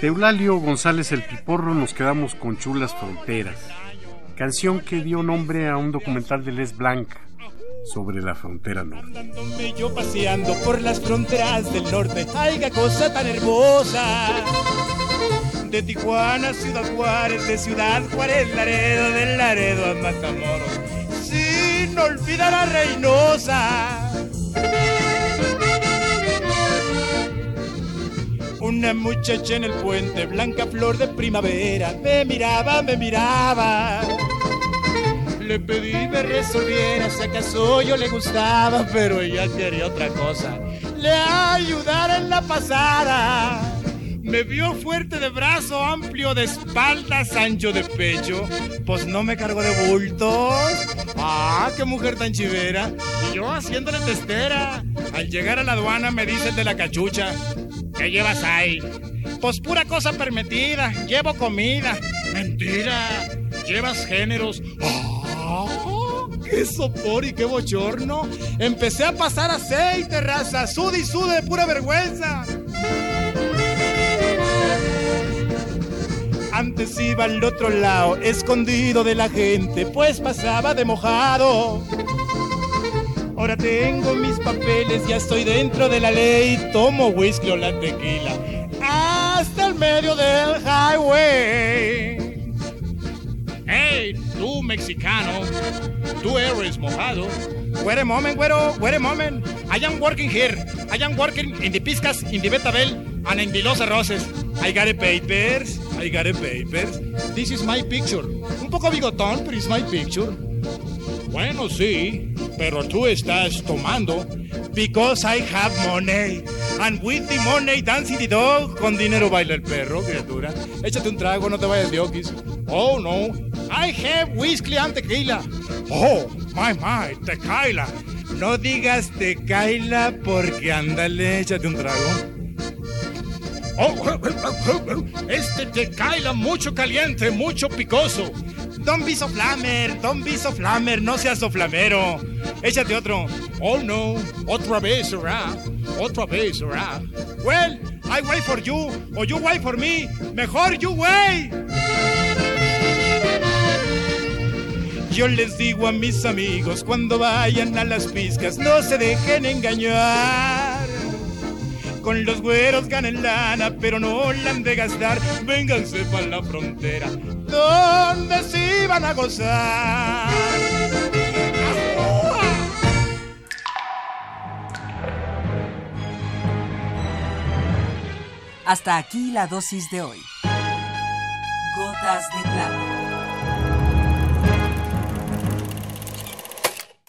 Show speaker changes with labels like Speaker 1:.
Speaker 1: De González el Piporro nos quedamos con Chulas Fronteras, canción que dio nombre a un documental de Les Blanc sobre la frontera norte.
Speaker 2: Yo paseando por las fronteras del norte, ¡ay, cosa tan hermosa! De Tijuana Ciudad Juárez, de Ciudad Juárez, Laredo, del Laredo a Matamoros, sin olvidar a Reynosa. Una muchacha en el puente, blanca flor de primavera, me miraba, me miraba. Le pedí me resolviera si acaso yo le gustaba, pero ella quería otra cosa. Le ayudara en la pasada. Me vio fuerte de brazo, amplio de espaldas, ancho de pecho. Pues no me cargo de bultos. Ah, qué mujer tan chivera. Y yo haciéndole testera. Al llegar a la aduana me dice el de la cachucha. ¿Qué llevas ahí? Pues pura cosa permitida. Llevo comida. Mentira. Llevas géneros. ¡Ah! ¡Qué sopor y qué bochorno! Empecé a pasar aceite, raza. Sude y sude de pura vergüenza. Antes iba al otro lado, escondido de la gente, pues pasaba de mojado. Ahora tengo mis papeles, ya estoy dentro de la ley, tomo whisky o la tequila. Hasta el medio del highway. Hey, tú mexicano, tú eres mojado. Wait a moment, güero, wait a moment. I am working here. I am working in the Piscas, in the Betabel, and in the Los Arroces. I got a papers, I got a papers. This is my picture. Un poco bigotón, pero it's my picture. Bueno, sí, pero tú estás tomando. Because I have money. And with the money dancing the dog. Con dinero baila el perro, criatura. Échate un trago, no te vayas de okis. Oh, no. I have whiskey and tequila. Oh, my, my, tequila. No digas tequila porque ándale, échate un trago. Oh, este tequila mucho caliente, mucho picoso. Don't be so flamer, don't be so flamer, no seas so flamero. Échate otro. Oh no, otra vez será, otra vez será. Well, I wait for you, or you wait for me. Mejor you wait. Yo les digo a mis amigos cuando vayan a las piscas, no se dejen engañar. Con los güeros ganen lana, pero no la han de gastar. Vénganse para la frontera, donde sí van a gozar.
Speaker 3: Hasta aquí la dosis de hoy. Gotas de plata.